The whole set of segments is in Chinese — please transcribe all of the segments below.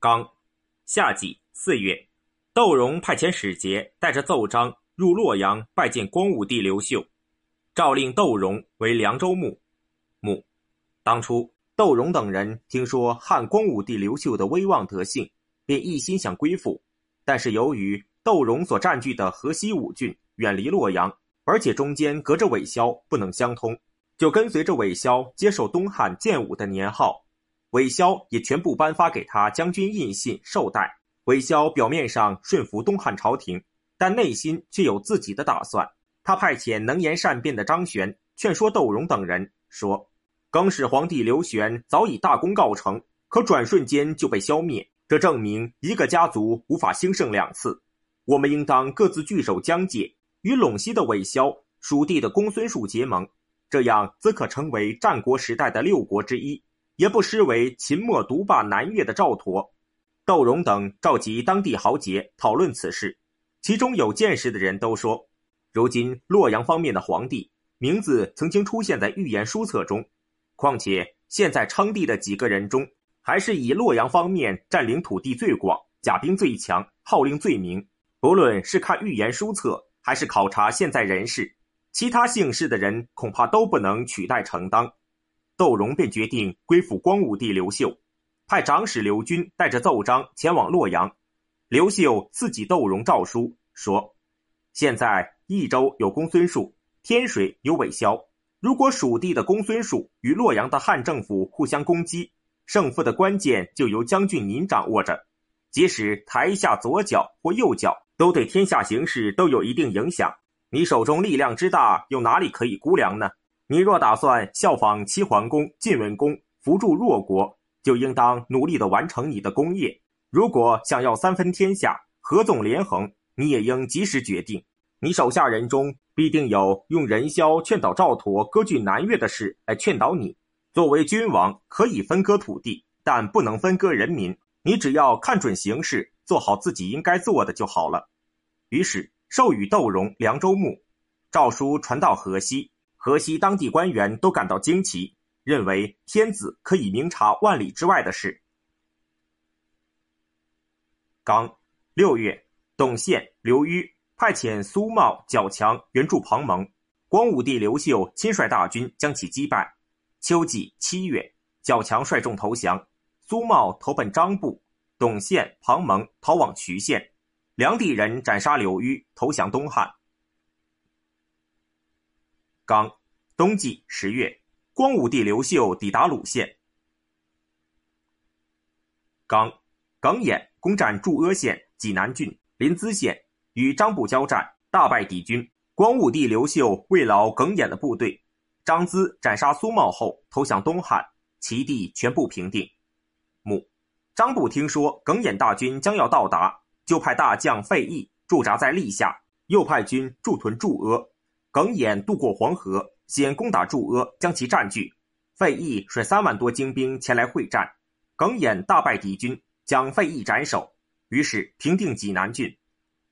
刚，夏季四月，窦融派遣使节带着奏章入洛阳拜见光武帝刘秀，诏令窦融为凉州牧。牧，当初窦融等人听说汉光武帝刘秀的威望德性，便一心想归附，但是由于窦融所占据的河西五郡远离洛阳，而且中间隔着韦骁，不能相通，就跟随着韦骁接受东汉建武的年号。韦骁也全部颁发给他将军印信绶带。韦骁表面上顺服东汉朝廷，但内心却有自己的打算。他派遣能言善辩的张玄劝说窦融等人说：“更始皇帝刘玄早已大功告成，可转瞬间就被消灭，这证明一个家族无法兴盛两次。我们应当各自据守疆界，与陇西的韦骁、蜀地的公孙述结盟，这样则可成为战国时代的六国之一。”也不失为秦末独霸南越的赵佗、窦融等召集当地豪杰讨论此事，其中有见识的人都说，如今洛阳方面的皇帝名字曾经出现在预言书册中，况且现在称帝的几个人中，还是以洛阳方面占领土地最广、甲兵最强、号令最明。不论是看预言书册，还是考察现在人事，其他姓氏的人恐怕都不能取代承当。窦融便决定归附光武帝刘秀，派长史刘军带着奏章前往洛阳。刘秀赐给窦融诏书，说：“现在益州有公孙述，天水有韦骁。如果蜀地的公孙述与洛阳的汉政府互相攻击，胜负的关键就由将军您掌握着。即使台下左脚或右脚，都对天下形势都有一定影响。你手中力量之大，又哪里可以估量呢？”你若打算效仿齐桓公、晋文公，扶助弱国，就应当努力地完成你的功业。如果想要三分天下，合纵连横，你也应及时决定。你手下人中必定有用人枭劝导赵佗割据南越的事来劝导你。作为君王，可以分割土地，但不能分割人民。你只要看准形势，做好自己应该做的就好了。于是授予窦融凉州牧，诏书传到河西。河西当地官员都感到惊奇，认为天子可以明察万里之外的事。刚六月，董宪、刘虞派遣苏茂、角强援助庞蒙，光武帝刘秀亲率大军将其击败。秋季七月，角强率众投降，苏茂投奔张布，董宪、庞蒙逃往渠县，梁地人斩杀刘虞，投降东汉。刚冬季十月，光武帝刘秀抵达鲁县。刚耿弇攻占祝阿县、济南郡、临淄县，与张布交战，大败敌军。光武帝刘秀慰劳耿弇的部队，张咨斩杀苏茂后投降东汉，其地全部平定。母张布听说耿弇大军将要到达，就派大将费祎驻扎在历下，又派军驻屯祝阿。耿弇渡过黄河，先攻打祝阿，将其占据。费祎率三万多精兵前来会战，耿弇大败敌军，将费祎斩首，于是平定济南郡。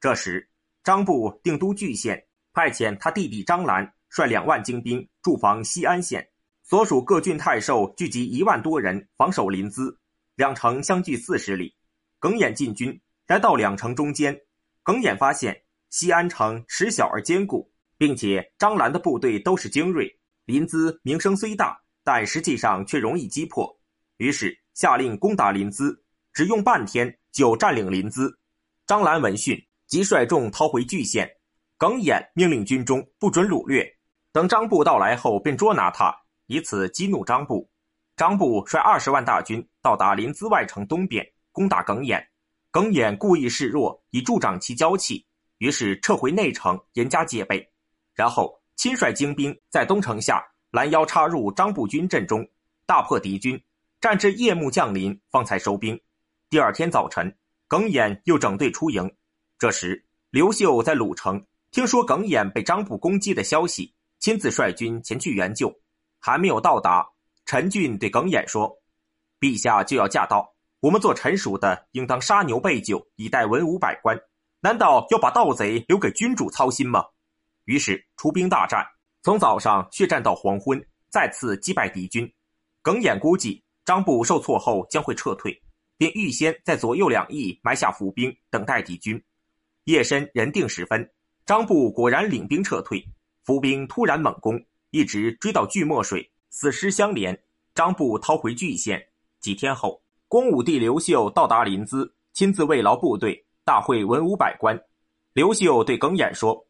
这时，张布定都巨县，派遣他弟弟张兰率两万精兵驻防西安县，所属各郡太守聚集一万多人防守临淄，两城相距四十里。耿弇进军，来到两城中间，耿弇发现西安城池小而坚固。并且张兰的部队都是精锐，临淄名声虽大，但实际上却容易击破。于是下令攻打临淄，只用半天就占领临淄。张兰闻讯，即率众逃回莒县。耿弇命令军中不准掳掠，等张布到来后便捉拿他，以此激怒张布。张布率二十万大军到达临淄外城东边，攻打耿弇。耿弇故意示弱，以助长其骄气，于是撤回内城，严加戒备。然后亲率精兵在东城下拦腰插入张步军阵中，大破敌军，战至夜幕降临，方才收兵。第二天早晨，耿弇又整队出营。这时，刘秀在鲁城听说耿弇被张布攻击的消息，亲自率军前去援救。还没有到达，陈俊对耿弇说：“陛下就要驾到，我们做臣属的应当杀牛备酒，以待文武百官。难道要把盗贼留给君主操心吗？”于是出兵大战，从早上血战到黄昏，再次击败敌军。耿弇估计张布受挫后将会撤退，便预先在左右两翼埋下伏兵，等待敌军。夜深人定时分，张布果然领兵撤退，伏兵突然猛攻，一直追到巨墨水，死尸相连。张布逃回巨县。几天后，光武帝刘秀到达临淄，亲自慰劳部队，大会文武百官。刘秀对耿弇说：“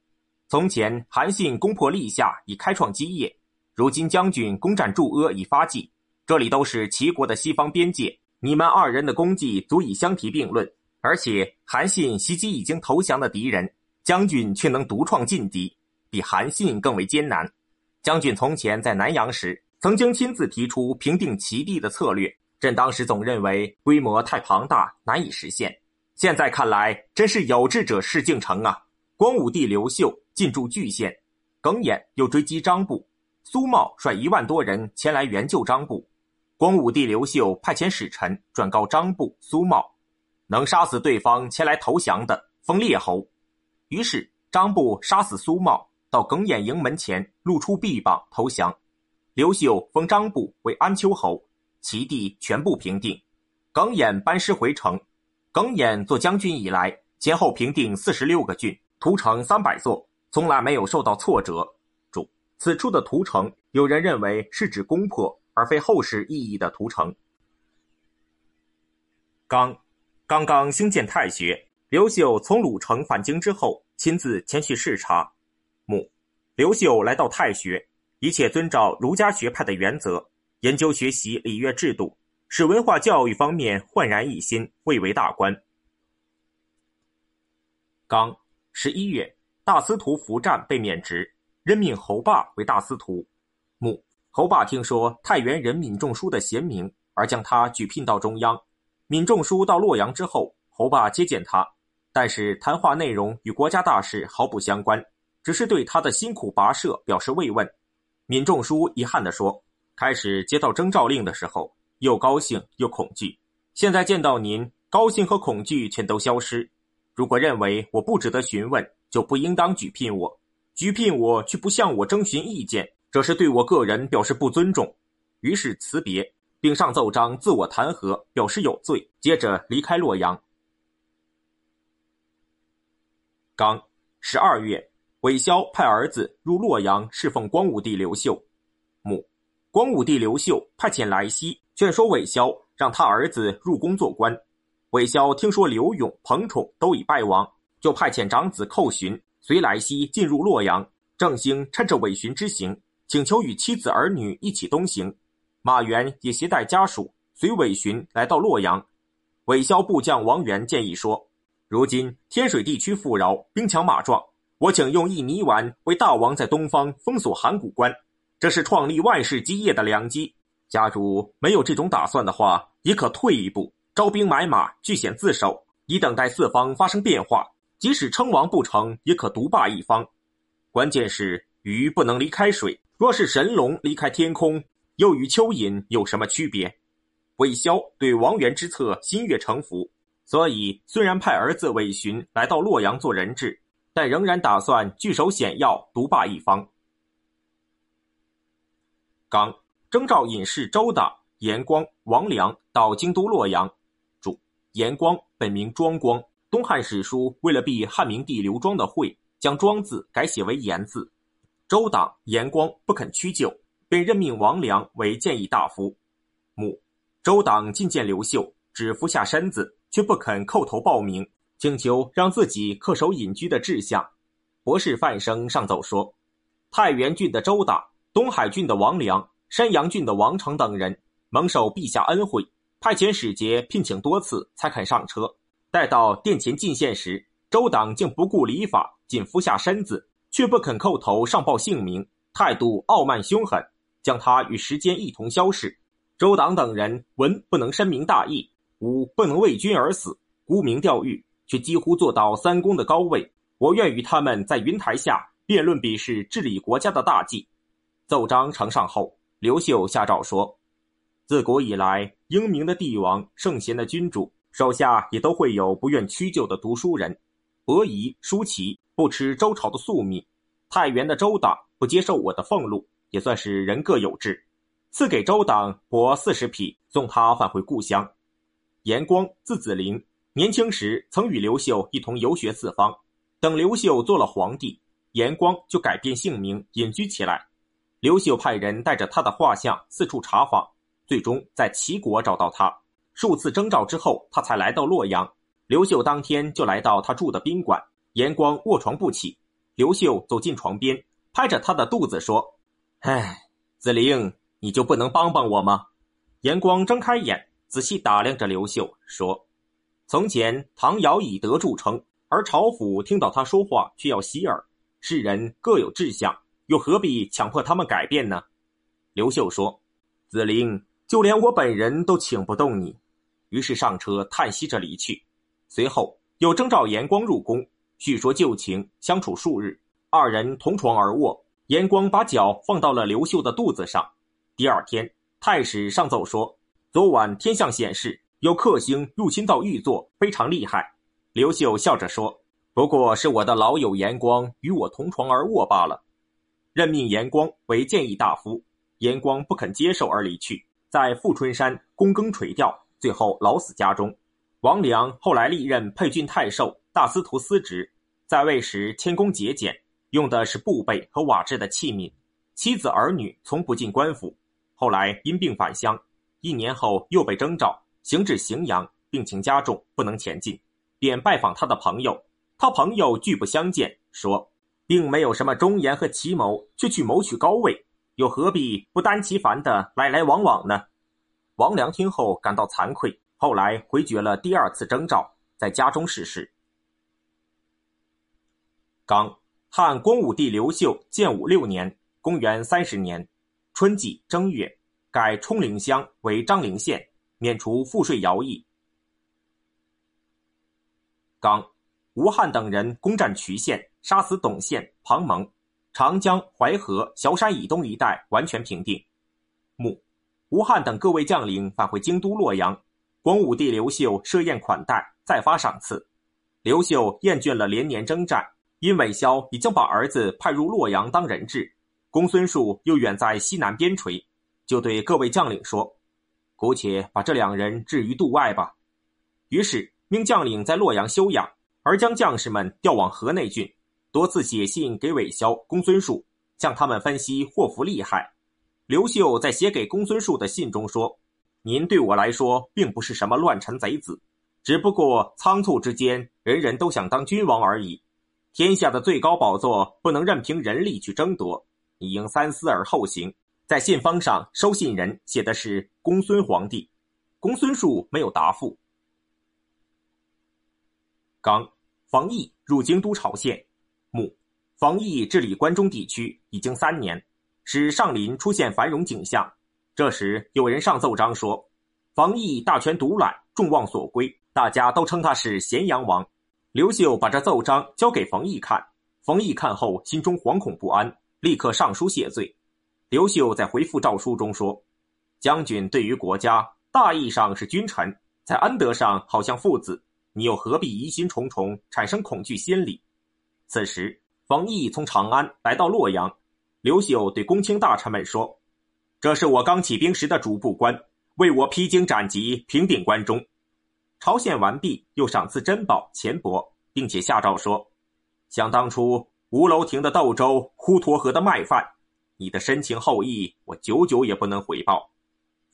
从前韩信攻破历下，以开创基业；如今将军攻占驻阿，以发迹。这里都是齐国的西方边界，你们二人的功绩足以相提并论。而且韩信袭击已经投降的敌人，将军却能独创劲敌，比韩信更为艰难。将军从前在南阳时，曾经亲自提出平定齐地的策略，朕当时总认为规模太庞大，难以实现。”现在看来，真是有志者事竟成啊！光武帝刘秀进驻蓟县，耿弇又追击张布，苏茂率一万多人前来援救张布。光武帝刘秀派遣使臣转告张布、苏茂，能杀死对方前来投降的，封列侯。于是张布杀死苏茂，到耿弇营门前露出臂膀投降。刘秀封张布为安丘侯，其地全部平定。耿弇班师回城。耿弇做将军以来，前后平定四十六个郡，屠城三百座，从来没有受到挫折。注：此处的屠城，有人认为是指攻破，而非后世意义的屠城。刚，刚刚兴建太学。刘秀从鲁城返京之后，亲自前去视察。母，刘秀来到太学，一切遵照儒家学派的原则，研究学习礼乐制度。使文化教育方面焕然一新，蔚为大观。刚十一月，大司徒符战被免职，任命侯霸为大司徒。穆侯霸听说太原人闵仲书的贤明，而将他举聘到中央。闵仲书到洛阳之后，侯霸接见他，但是谈话内容与国家大事毫不相关，只是对他的辛苦跋涉表示慰问。闵仲书遗憾地说：“开始接到征召令的时候。”又高兴又恐惧，现在见到您，高兴和恐惧全都消失。如果认为我不值得询问，就不应当举聘我。举聘我却不向我征询意见，这是对我个人表示不尊重。于是辞别，并上奏章自我弹劾，表示有罪。接着离开洛阳。刚十二月，韦骁派儿子入洛阳侍奉光武帝刘秀。母光武帝刘秀派遣来西。劝说韦骁让他儿子入宫做官。韦骁听说刘永、彭宠都已败亡，就派遣长子寇寻随来西进入洛阳。郑兴趁着韦寻之行，请求与妻子儿女一起东行。马援也携带家属随韦寻来到洛阳。韦骁部将王元建议说：“如今天水地区富饶，兵强马壮，我请用一泥丸为大王在东方封锁函谷关，这是创立万世基业的良机。”假如没有这种打算的话，也可退一步，招兵买马，据险自守，以等待四方发生变化。即使称王不成，也可独霸一方。关键是鱼不能离开水，若是神龙离开天空，又与蚯蚓有什么区别？韦骁对王元之策心悦诚服，所以虽然派儿子韦寻来到洛阳做人质，但仍然打算据守险要，独霸一方。刚。征召隐士周的、严光、王良到京都洛阳。注：严光本名庄光，东汉史书为了避汉明帝刘庄的讳，将“庄”字改写为“严”字。周党、严光不肯屈就，便任命王良为谏议大夫。母周党觐见刘秀，只俯下身子，却不肯叩头报名，请求让自己恪守隐居的志向。博士范生上奏说：太原郡的周党，东海郡的王良。山阳郡的王成等人蒙受陛下恩惠，派遣使节聘请多次，才肯上车。待到殿前进献时，周党竟不顾礼法，仅俯下身子，却不肯叩头上报姓名，态度傲慢凶狠，将他与时间一同消逝。周党等人文不能深明大义，武不能为君而死，沽名钓誉，却几乎做到三公的高位。我愿与他们在云台下辩论比试治理国家的大计。奏章呈上后。刘秀下诏说：“自古以来，英明的帝王、圣贤的君主，手下也都会有不愿屈就的读书人。伯夷、叔齐不吃周朝的粟米，太原的周党不接受我的俸禄，也算是人各有志。赐给周党帛四十匹，送他返回故乡。严光，字子陵，年轻时曾与刘秀一同游学四方。等刘秀做了皇帝，严光就改变姓名，隐居起来。刘秀派人带着他的画像四处查访，最终在齐国找到他。数次征召之后，他才来到洛阳。刘秀当天就来到他住的宾馆，严光卧床不起。刘秀走进床边，拍着他的肚子说：“唉，子陵，你就不能帮帮我吗？”严光睁开眼，仔细打量着刘秀，说：“从前唐尧以德著称。”而朝府听到他说话却要洗耳，世人各有志向，又何必强迫他们改变呢？刘秀说：“子陵，就连我本人都请不动你。”于是上车叹息着离去。随后又征召严光入宫，叙说旧情，相处数日，二人同床而卧。严光把脚放到了刘秀的肚子上。第二天，太史上奏说，昨晚天象显示有克星入侵到玉座，非常厉害。刘秀笑着说：“不过是我的老友严光与我同床而卧罢了。”任命严光为谏议大夫，严光不肯接受而离去，在富春山躬耕垂钓，最后老死家中。王良后来历任沛郡太守、大司徒司职，在位时谦恭节俭，用的是布备和瓦制的器皿，妻子儿女从不进官府。后来因病返乡，一年后又被征召，行至荥阳，病情加重，不能前进。便拜访他的朋友，他朋友拒不相见，说，并没有什么忠言和奇谋，却去谋取高位，又何必不担其烦的来来往往呢？王良听后感到惭愧，后来回绝了第二次征召，在家中逝世。刚，汉光武帝刘秀建武六年（公元三十年）春季正月，改冲陵乡为张陵县，免除赋税徭役。刚，吴汉等人攻占渠县，杀死董宪、庞蒙，长江、淮河、萧山以东一带完全平定。吴汉等各位将领返回京都洛阳，光武帝刘秀设宴款待，再发赏赐。刘秀厌倦了连年征战，因韦骁已经把儿子派入洛阳当人质，公孙述又远在西南边陲，就对各位将领说：“姑且把这两人置于度外吧。”于是。命将领在洛阳休养，而将将士们调往河内郡，多次写信给韦骁、公孙述，向他们分析祸福利害。刘秀在写给公孙述的信中说：“您对我来说并不是什么乱臣贼子，只不过仓促之间，人人都想当君王而已。天下的最高宝座不能任凭人力去争夺，你应三思而后行。”在信封上，收信人写的是公孙皇帝，公孙述没有答复。刚，冯异入京都朝献。穆，冯异治理关中地区已经三年，使上林出现繁荣景象。这时有人上奏章说，冯异大权独揽，众望所归，大家都称他是咸阳王。刘秀把这奏章交给冯异看，冯异看后心中惶恐不安，立刻上书谢罪。刘秀在回复诏书中说：“将军对于国家大义上是君臣，在恩德上好像父子。”你又何必疑心重重，产生恐惧心理？此时，冯异从长安来到洛阳，刘秀对公卿大臣们说：“这是我刚起兵时的主簿官，为我披荆斩棘，平定关中。朝献完毕，又赏赐珍宝钱帛，并且下诏说：想当初吴楼亭的豆粥，滹沱河的麦饭，你的深情厚谊，我久久也不能回报。”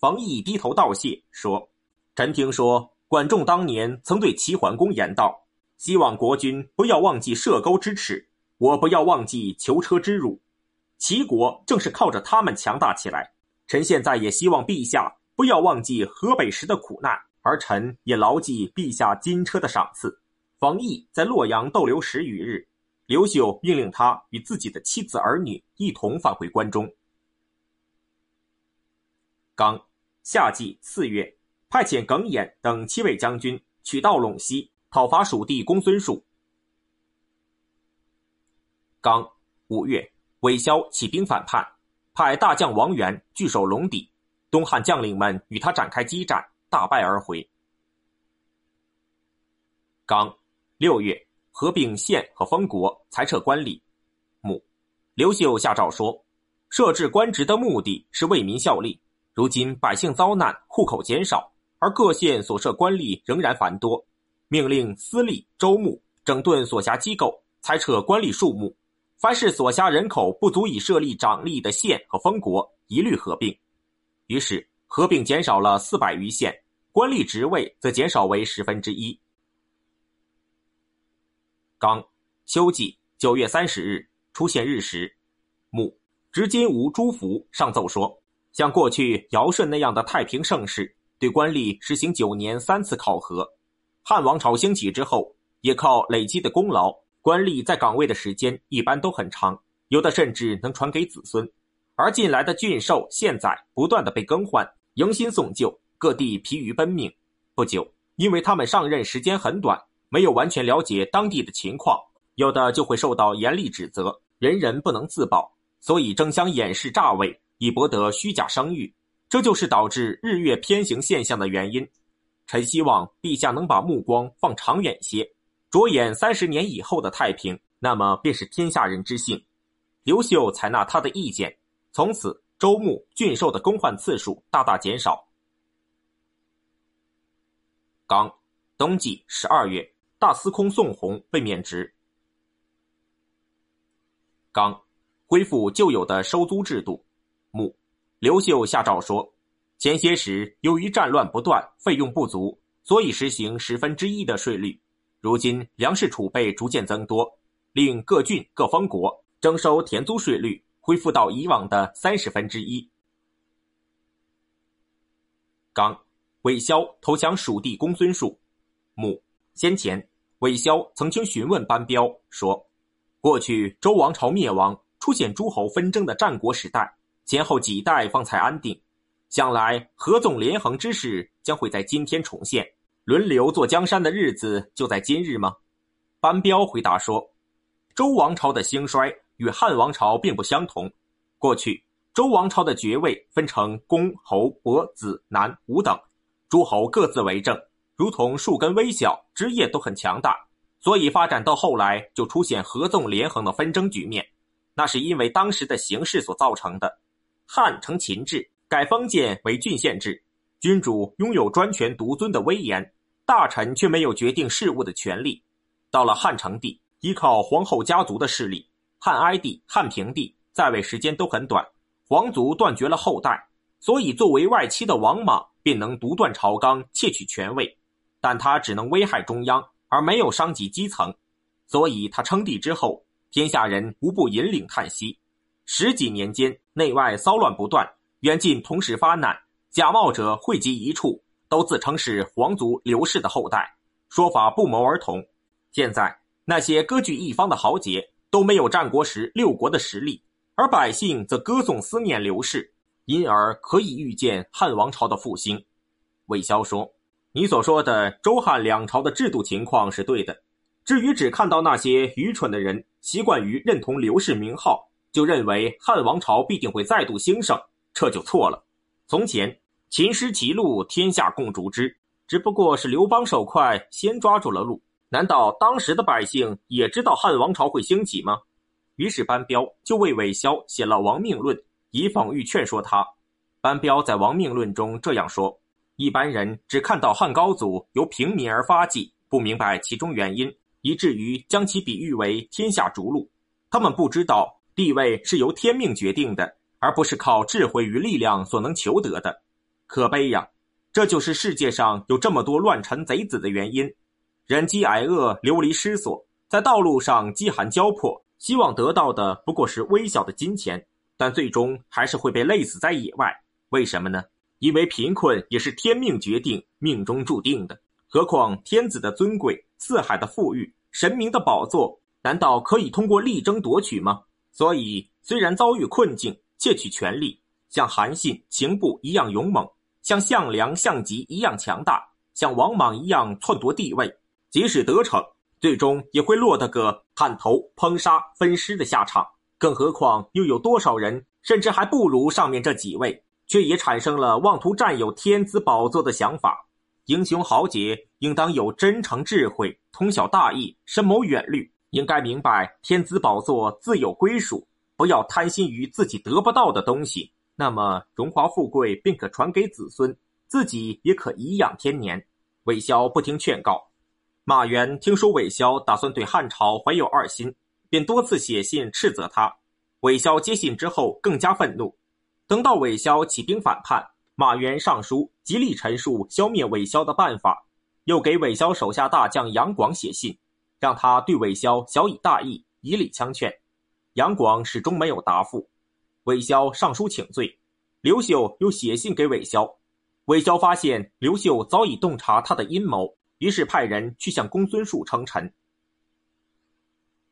冯异低头道谢，说：“臣听说。”管仲当年曾对齐桓公言道：“希望国君不要忘记射钩之耻，我不要忘记囚车之辱。齐国正是靠着他们强大起来。臣现在也希望陛下不要忘记河北时的苦难，而臣也牢记陛下金车的赏赐。”冯异在洛阳逗留十余日，刘秀命令他与自己的妻子儿女一同返回关中。刚，夏季四月。派遣耿弇等七位将军取道陇西，讨伐蜀地公孙述。刚五月，韦骁起兵反叛，派大将王元据守龙底，东汉将领们与他展开激战，大败而回。刚六月，合并县和封国，裁撤官吏。母刘秀下诏说，设置官职的目的是为民效力，如今百姓遭难，户口减少。而各县所设官吏仍然繁多，命令司隶、州牧整顿所辖机构，裁撤官吏数目。凡是所辖人口不足以设立长吏的县和封国，一律合并。于是合并减少了四百余县，官吏职位则减少为十分之一。刚，秋季九月三十日出现日食。木，执金吾朱福上奏说，像过去尧舜那样的太平盛世，对官吏实行九年三次考核。汉王朝兴起之后，也靠累积的功劳。官吏在岗位的时间一般都很长，有的甚至能传给子孙。而近来的郡守、县宰不断的被更换，迎新送旧，各地疲于奔命。不久，因为他们上任时间很短，没有完全了解当地的情况，有的就会受到严厉指责，人人不能自保，所以争相掩饰诈伪，以博得虚假声誉。这就是导致日月偏行现象的原因。臣希望陛下能把目光放长远些。着眼三十年以后的太平，那么便是天下人之幸。刘秀采纳他的意见，从此周穆、郡守的更换次数大大减少。刚，冬季十二月，大司空宋弘被免职。刚，恢复旧有的收租制度。穆，刘秀下诏说，前些时由于战乱不断，费用不足，所以实行十分之一的税率。如今粮食储备逐渐增多，令各郡各封国征收田租税率恢复到以往的三十分之一。刚，韦骁投降蜀地公孙述。母，先前韦骁曾经询问班彪说：“过去周王朝灭亡，出现诸侯纷争的战国时代，前后几代方才安定，将来合纵连横之势将会在今天重现。”轮流做江山的日子就在今日吗？班彪回答说：“周王朝的兴衰与汉王朝并不相同。过去周王朝的爵位分成公、侯、伯、子、男五等，诸侯各自为政，如同树根微小，枝叶都很强大，所以发展到后来就出现合纵连横的纷争局面。那是因为当时的形势所造成的。汉承秦制，改封建为郡县制。”君主拥有专权独尊的威严，大臣却没有决定事务的权利。到了汉成帝，依靠皇后家族的势力，汉哀帝、汉平帝在位时间都很短，皇族断绝了后代，所以作为外戚的王莽便能独断朝纲，窃取权位。但他只能危害中央，而没有伤及基层，所以他称帝之后，天下人无不引领叹息。十几年间，内外骚乱不断，远近同时发难。假冒者汇集一处，都自称是皇族刘氏的后代，说法不谋而同。现在那些割据一方的豪杰都没有战国时六国的实力，而百姓则歌颂思念刘氏，因而可以预见汉王朝的复兴。魏萧说：“你所说的周汉两朝的制度情况是对的，至于只看到那些愚蠢的人习惯于认同刘氏名号，就认为汉王朝必定会再度兴盛，这就错了。从前。”秦失其路，天下共逐之。只不过是刘邦手快，先抓住了路。难道当时的百姓也知道汉王朝会兴起吗？于是班彪就为韦骁写了《亡命论》，以讽喻劝说他。班彪在《亡命论》中这样说：一般人只看到汉高祖由平民而发迹，不明白其中原因，以至于将其比喻为天下逐鹿。他们不知道地位是由天命决定的，而不是靠智慧与力量所能求得的。可悲呀！这就是世界上有这么多乱臣贼子的原因。人饥挨饿，流离失所，在道路上饥寒交迫，希望得到的不过是微小的金钱，但最终还是会被累死在野外。为什么呢？因为贫困也是天命决定、命中注定的。何况天子的尊贵、四海的富裕、神明的宝座，难道可以通过力争夺取吗？所以，虽然遭遇困境，窃取权力，像韩信、秦布一样勇猛。像项梁、项籍一样强大，像王莽一样篡夺帝位，即使得逞，最终也会落得个砍头、烹杀、分尸的下场。更何况，又有多少人，甚至还不如上面这几位，却也产生了妄图占有天子宝座的想法。英雄豪杰应当有真诚、智慧，通晓大义，深谋远虑，应该明白天子宝座自有归属，不要贪心于自己得不到的东西。那么荣华富贵便可传给子孙，自己也可颐养天年。韦骁不听劝告。马援听说韦骁打算对汉朝怀有二心，便多次写信斥责他。韦骁接信之后更加愤怒。等到韦骁起兵反叛，马援上书极力陈述消灭韦骁的办法，又给韦骁手下大将杨广写信，让他对韦骁小以大义，以礼相劝。杨广始终没有答复。韦骁上书请罪，刘秀又写信给韦骁。韦骁发现刘秀早已洞察他的阴谋，于是派人去向公孙述称臣。